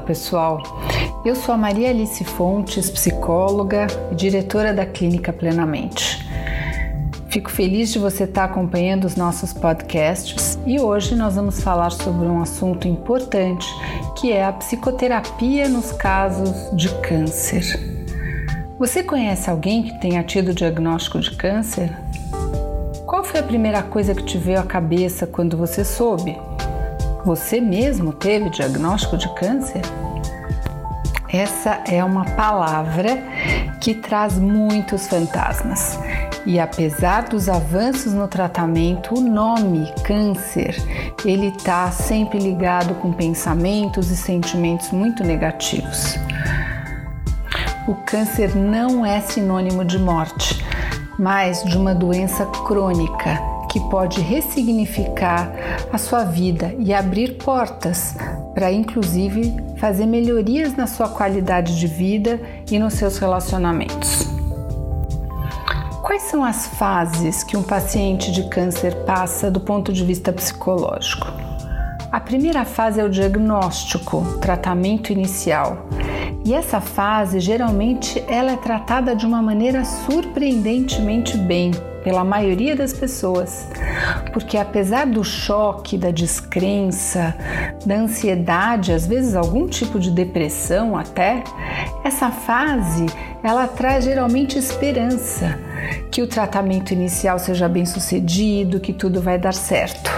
Pessoal. Eu sou a Maria Alice Fontes, psicóloga e diretora da Clínica Plenamente. Fico feliz de você estar acompanhando os nossos podcasts e hoje nós vamos falar sobre um assunto importante que é a psicoterapia nos casos de câncer. Você conhece alguém que tenha tido diagnóstico de câncer? Qual foi a primeira coisa que te veio à cabeça quando você soube? Você mesmo teve diagnóstico de câncer? Essa é uma palavra que traz muitos fantasmas. E apesar dos avanços no tratamento, o nome câncer, ele está sempre ligado com pensamentos e sentimentos muito negativos. O câncer não é sinônimo de morte, mas de uma doença crônica que pode ressignificar a sua vida e abrir portas para, inclusive, fazer melhorias na sua qualidade de vida e nos seus relacionamentos. Quais são as fases que um paciente de câncer passa do ponto de vista psicológico? A primeira fase é o diagnóstico, tratamento inicial. E essa fase geralmente ela é tratada de uma maneira surpreendentemente bem pela maioria das pessoas, porque apesar do choque, da descrença, da ansiedade, às vezes algum tipo de depressão até, essa fase ela traz geralmente esperança que o tratamento inicial seja bem sucedido, que tudo vai dar certo.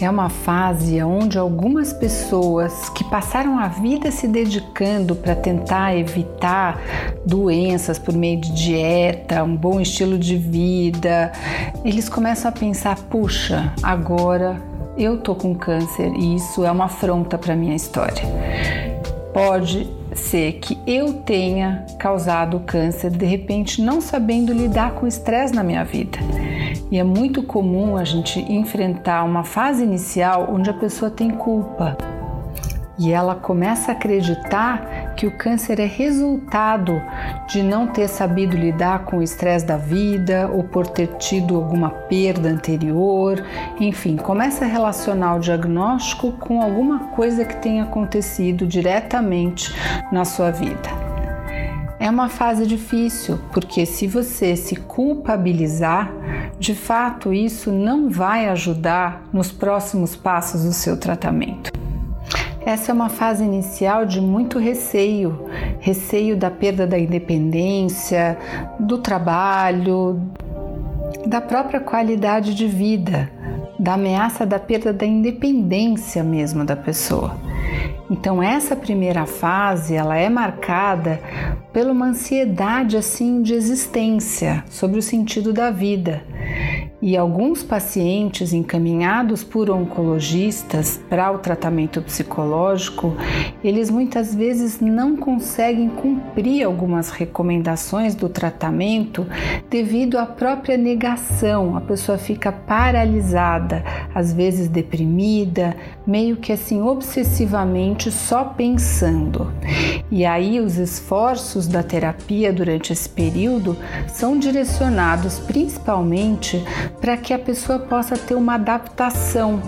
É uma fase onde algumas pessoas que passaram a vida se dedicando para tentar evitar doenças por meio de dieta, um bom estilo de vida, eles começam a pensar: puxa, agora eu tô com câncer e isso é uma afronta para minha história. Pode ser que eu tenha causado câncer de repente não sabendo lidar com o estresse na minha vida. E é muito comum a gente enfrentar uma fase inicial onde a pessoa tem culpa. E ela começa a acreditar que o câncer é resultado de não ter sabido lidar com o estresse da vida ou por ter tido alguma perda anterior. Enfim, começa a relacionar o diagnóstico com alguma coisa que tenha acontecido diretamente na sua vida. É uma fase difícil, porque se você se culpabilizar, de fato isso não vai ajudar nos próximos passos do seu tratamento. Essa é uma fase inicial de muito receio, receio da perda da independência, do trabalho, da própria qualidade de vida, da ameaça da perda da independência mesmo da pessoa. Então essa primeira fase, ela é marcada por uma ansiedade assim de existência, sobre o sentido da vida. E alguns pacientes encaminhados por oncologistas para o tratamento psicológico, eles muitas vezes não conseguem cumprir algumas recomendações do tratamento devido à própria negação. A pessoa fica paralisada, às vezes deprimida, meio que assim obsessivamente só pensando. E aí os esforços da terapia durante esse período são direcionados principalmente para que a pessoa possa ter uma adaptação,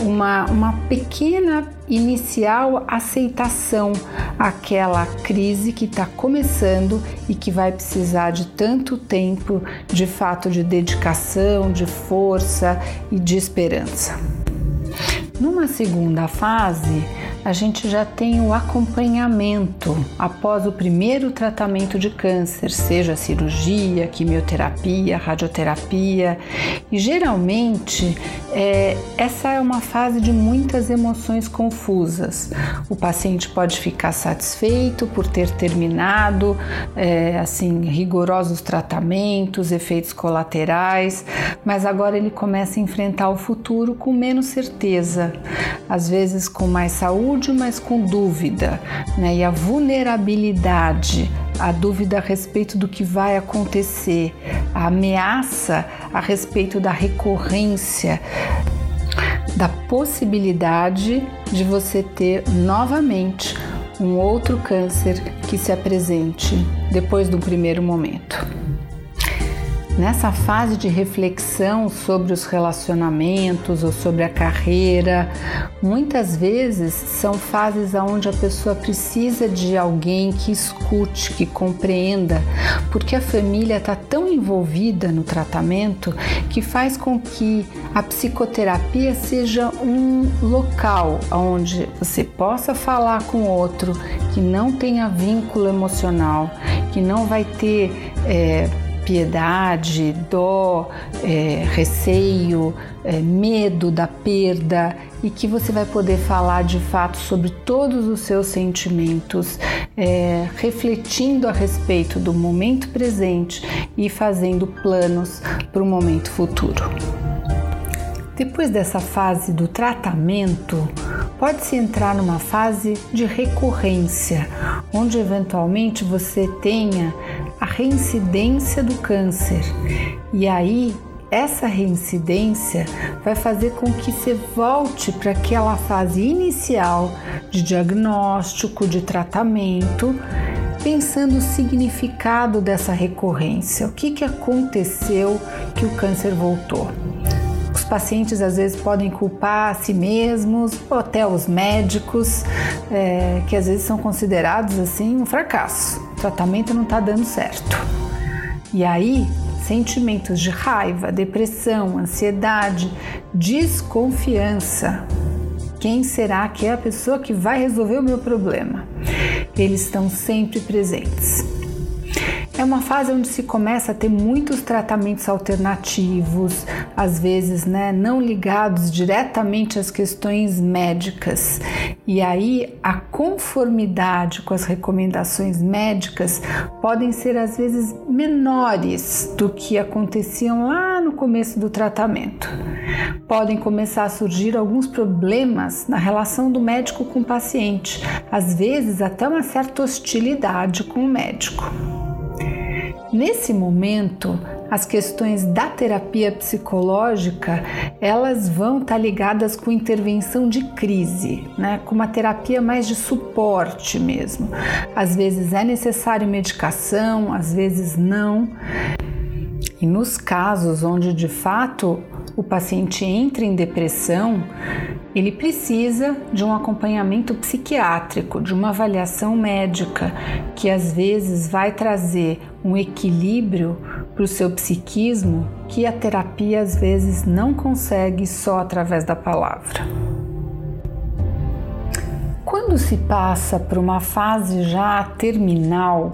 uma, uma pequena inicial aceitação àquela crise que está começando e que vai precisar de tanto tempo de fato de dedicação, de força e de esperança. Numa segunda fase, a gente já tem o acompanhamento. Após o primeiro tratamento de câncer, seja cirurgia, quimioterapia, radioterapia, e geralmente é, essa é uma fase de muitas emoções confusas. O paciente pode ficar satisfeito por ter terminado é, assim rigorosos tratamentos, efeitos colaterais, mas agora ele começa a enfrentar o futuro com menos certeza, às vezes com mais saúde mas com dúvida, né? E a vulnerabilidade, a dúvida a respeito do que vai acontecer, a ameaça a respeito da recorrência, da possibilidade de você ter novamente um outro câncer que se apresente depois do primeiro momento. Nessa fase de reflexão sobre os relacionamentos ou sobre a carreira, muitas vezes são fases onde a pessoa precisa de alguém que escute, que compreenda, porque a família está tão envolvida no tratamento que faz com que a psicoterapia seja um local onde você possa falar com outro que não tenha vínculo emocional, que não vai ter é, piedade, dó, é, receio, é, medo da perda e que você vai poder falar de fato sobre todos os seus sentimentos, é, refletindo a respeito do momento presente e fazendo planos para o momento futuro. Depois dessa fase do tratamento, pode-se entrar numa fase de recorrência, onde eventualmente você tenha a reincidência do câncer. E aí, essa reincidência vai fazer com que você volte para aquela fase inicial de diagnóstico, de tratamento, pensando o significado dessa recorrência, o que, que aconteceu que o câncer voltou. Os pacientes às vezes podem culpar a si mesmos ou até os médicos, é, que às vezes são considerados assim um fracasso tratamento não está dando certo. E aí, sentimentos de raiva, depressão, ansiedade, desconfiança. Quem será que é a pessoa que vai resolver o meu problema? Eles estão sempre presentes. É uma fase onde se começa a ter muitos tratamentos alternativos, às vezes né, não ligados diretamente às questões médicas. E aí a conformidade com as recomendações médicas podem ser às vezes menores do que aconteciam lá no começo do tratamento. Podem começar a surgir alguns problemas na relação do médico com o paciente, às vezes até uma certa hostilidade com o médico. Nesse momento, as questões da terapia psicológica elas vão estar tá ligadas com intervenção de crise, né? com uma terapia mais de suporte mesmo. Às vezes é necessário medicação, às vezes não. E nos casos onde de fato o paciente entra em depressão, ele precisa de um acompanhamento psiquiátrico, de uma avaliação médica, que às vezes vai trazer um equilíbrio para o seu psiquismo que a terapia às vezes não consegue só através da palavra. Quando se passa por uma fase já terminal,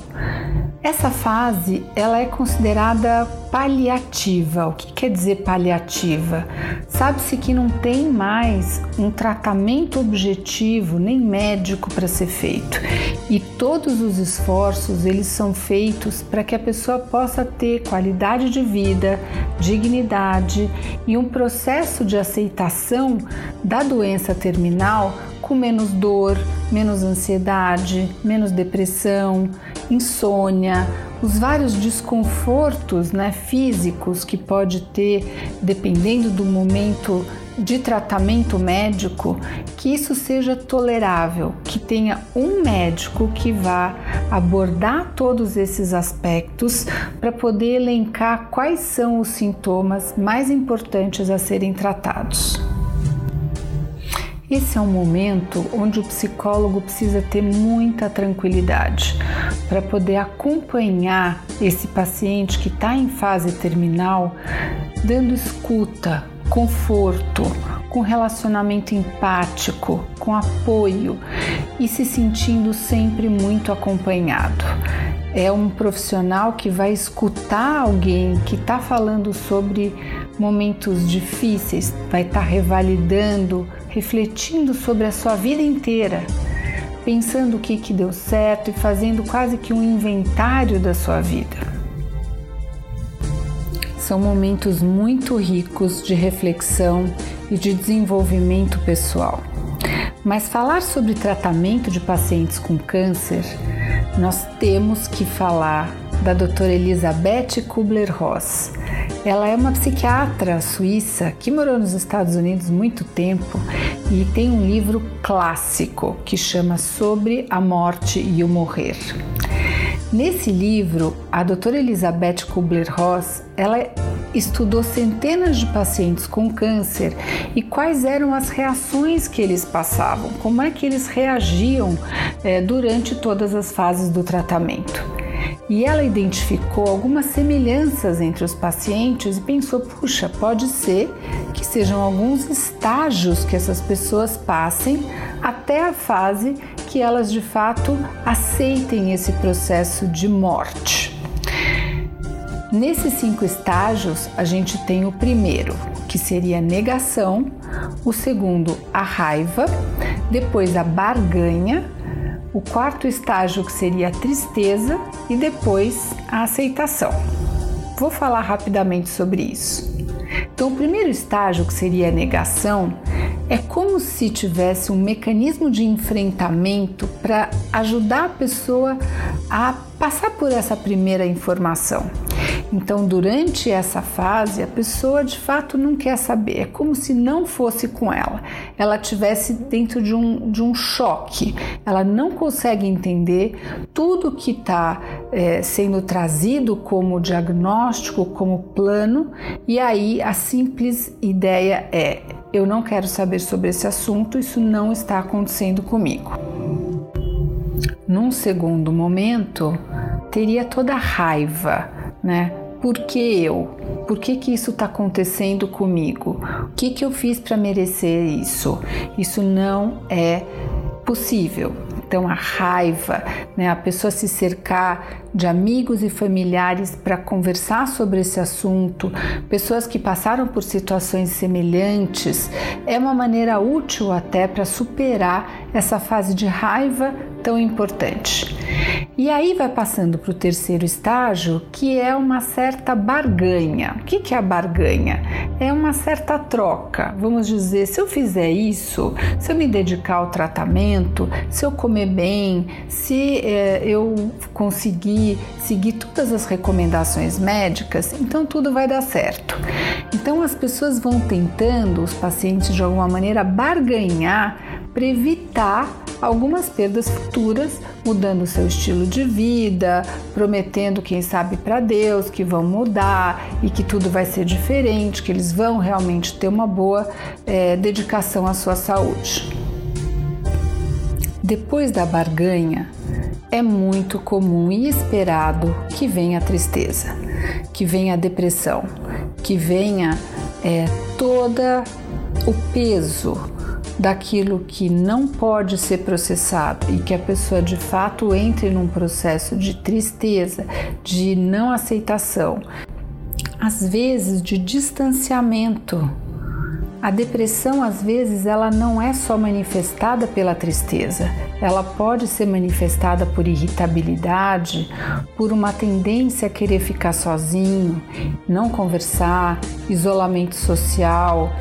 essa fase ela é considerada paliativa. O que quer dizer paliativa? Sabe-se que não tem mais um tratamento objetivo nem médico para ser feito. E todos os esforços eles são feitos para que a pessoa possa ter qualidade de vida, dignidade e um processo de aceitação da doença terminal com menos dor, menos ansiedade, menos depressão, insônia, os vários desconfortos né, físicos que pode ter dependendo do momento de tratamento médico, que isso seja tolerável, que tenha um médico que vá abordar todos esses aspectos para poder elencar quais são os sintomas mais importantes a serem tratados. Esse é um momento onde o psicólogo precisa ter muita tranquilidade para poder acompanhar esse paciente que está em fase terminal, dando escuta, conforto, com relacionamento empático, com apoio e se sentindo sempre muito acompanhado. É um profissional que vai escutar alguém que está falando sobre momentos difíceis, vai estar tá revalidando refletindo sobre a sua vida inteira, pensando o que, que deu certo e fazendo quase que um inventário da sua vida. São momentos muito ricos de reflexão e de desenvolvimento pessoal. Mas falar sobre tratamento de pacientes com câncer, nós temos que falar da doutora Elizabeth Kubler-Ross. Ela é uma psiquiatra suíça que morou nos Estados Unidos muito tempo e tem um livro clássico que chama Sobre a Morte e o Morrer. Nesse livro, a doutora Elizabeth Kubler-Ross, ela estudou centenas de pacientes com câncer e quais eram as reações que eles passavam, como é que eles reagiam é, durante todas as fases do tratamento. E ela identificou algumas semelhanças entre os pacientes e pensou: puxa, pode ser que sejam alguns estágios que essas pessoas passem até a fase que elas de fato aceitem esse processo de morte. Nesses cinco estágios, a gente tem o primeiro, que seria a negação, o segundo, a raiva, depois a barganha, o quarto estágio, que seria a tristeza, e depois a aceitação. Vou falar rapidamente sobre isso. Então, o primeiro estágio, que seria a negação, é como se tivesse um mecanismo de enfrentamento para ajudar a pessoa a passar por essa primeira informação. Então, durante essa fase, a pessoa de fato não quer saber, é como se não fosse com ela, ela tivesse dentro de um, de um choque, ela não consegue entender tudo que está é, sendo trazido como diagnóstico, como plano, e aí a simples ideia é: eu não quero saber sobre esse assunto, isso não está acontecendo comigo. Num segundo momento, teria toda a raiva, né? Por que eu? Por que, que isso está acontecendo comigo? O que, que eu fiz para merecer isso? Isso não é possível. Então, a raiva, né, a pessoa se cercar de amigos e familiares para conversar sobre esse assunto, pessoas que passaram por situações semelhantes, é uma maneira útil até para superar essa fase de raiva tão importante. E aí vai passando para o terceiro estágio, que é uma certa barganha. O que é a barganha? É uma certa troca. Vamos dizer, se eu fizer isso, se eu me dedicar ao tratamento, se eu comer bem, se é, eu conseguir seguir todas as recomendações médicas, então tudo vai dar certo. Então as pessoas vão tentando, os pacientes de alguma maneira, barganhar para evitar algumas perdas futuras, mudando seu estilo de vida, prometendo, quem sabe, para Deus que vão mudar e que tudo vai ser diferente, que eles vão realmente ter uma boa é, dedicação à sua saúde. Depois da barganha, é muito comum e esperado que venha a tristeza, que venha a depressão, que venha é, toda o peso daquilo que não pode ser processado e que a pessoa de fato entre num processo de tristeza, de não aceitação, às vezes de distanciamento. A depressão, às vezes, ela não é só manifestada pela tristeza, ela pode ser manifestada por irritabilidade, por uma tendência a querer ficar sozinho, não conversar, isolamento social,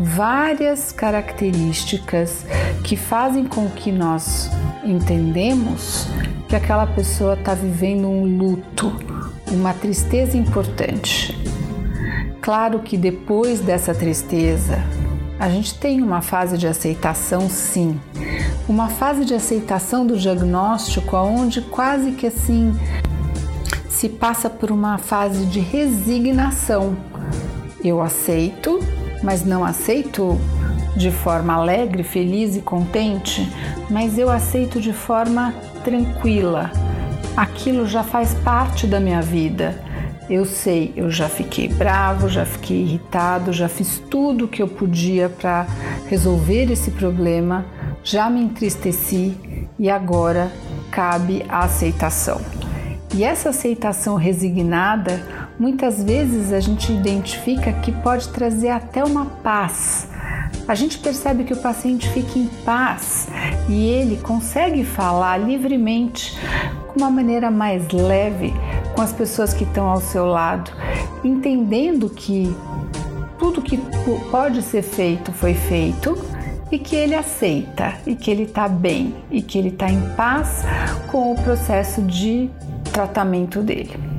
várias características que fazem com que nós entendemos que aquela pessoa está vivendo um luto, uma tristeza importante. Claro que depois dessa tristeza, a gente tem uma fase de aceitação, sim. Uma fase de aceitação do diagnóstico onde quase que assim se passa por uma fase de resignação. Eu aceito, mas não aceito de forma alegre, feliz e contente, mas eu aceito de forma tranquila. Aquilo já faz parte da minha vida. Eu sei, eu já fiquei bravo, já fiquei irritado, já fiz tudo o que eu podia para resolver esse problema, já me entristeci e agora cabe a aceitação. E essa aceitação resignada, muitas vezes a gente identifica que pode trazer até uma paz. A gente percebe que o paciente fica em paz e ele consegue falar livremente, com uma maneira mais leve, com as pessoas que estão ao seu lado, entendendo que tudo que pode ser feito foi feito e que ele aceita e que ele está bem e que ele está em paz com o processo de tratamento dele.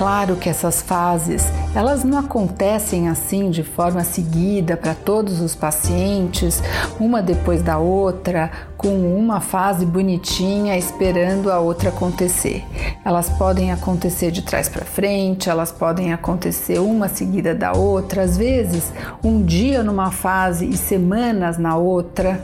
Claro que essas fases, elas não acontecem assim de forma seguida para todos os pacientes, uma depois da outra, com uma fase bonitinha esperando a outra acontecer. Elas podem acontecer de trás para frente, elas podem acontecer uma seguida da outra, às vezes um dia numa fase e semanas na outra,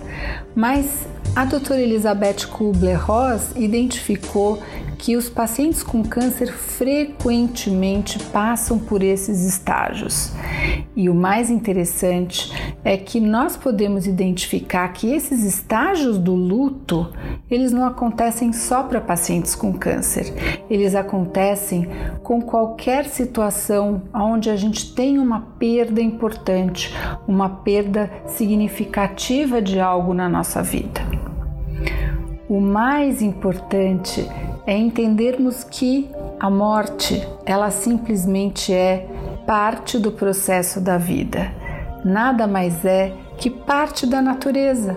mas a doutora Elizabeth Kubler-Ross identificou que os pacientes com câncer frequentemente passam por esses estágios. E o mais interessante é que nós podemos identificar que esses estágios do luto, eles não acontecem só para pacientes com câncer. Eles acontecem com qualquer situação onde a gente tem uma perda importante, uma perda significativa de algo na nossa vida. O mais importante é entendermos que a morte, ela simplesmente é parte do processo da vida. Nada mais é que parte da natureza.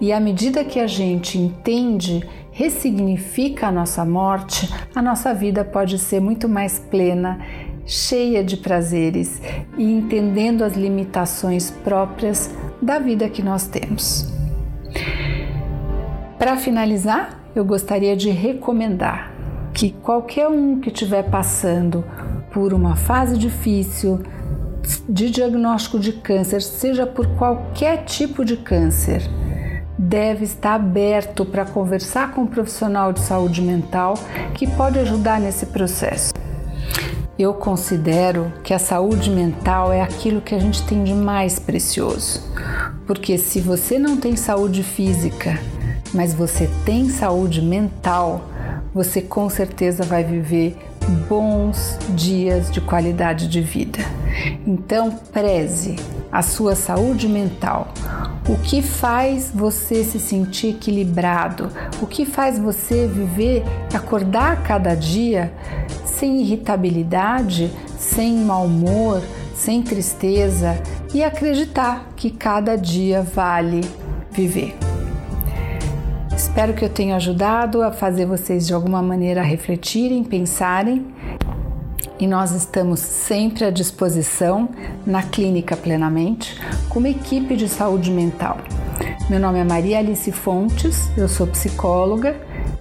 E à medida que a gente entende, ressignifica a nossa morte, a nossa vida pode ser muito mais plena, cheia de prazeres e entendendo as limitações próprias da vida que nós temos. Para finalizar, eu gostaria de recomendar que qualquer um que estiver passando por uma fase difícil de diagnóstico de câncer, seja por qualquer tipo de câncer, deve estar aberto para conversar com um profissional de saúde mental que pode ajudar nesse processo. Eu considero que a saúde mental é aquilo que a gente tem de mais precioso, porque se você não tem saúde física, mas você tem saúde mental, você com certeza vai viver bons dias de qualidade de vida. Então, preze a sua saúde mental. O que faz você se sentir equilibrado? O que faz você viver, acordar cada dia sem irritabilidade, sem mau humor, sem tristeza e acreditar que cada dia vale viver? Espero que eu tenha ajudado a fazer vocês de alguma maneira refletirem, pensarem. E nós estamos sempre à disposição na Clínica Plenamente, como equipe de saúde mental. Meu nome é Maria Alice Fontes, eu sou psicóloga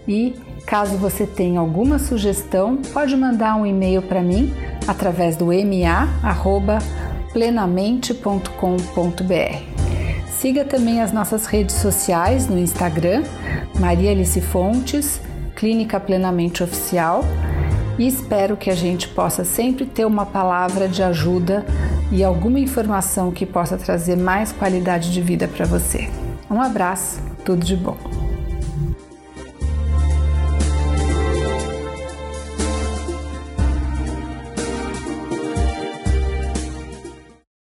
e caso você tenha alguma sugestão, pode mandar um e-mail para mim através do ma@plenamente.com.br. Siga também as nossas redes sociais no Instagram, Maria Alice Fontes, Clínica Plenamente Oficial, e espero que a gente possa sempre ter uma palavra de ajuda e alguma informação que possa trazer mais qualidade de vida para você. Um abraço, tudo de bom.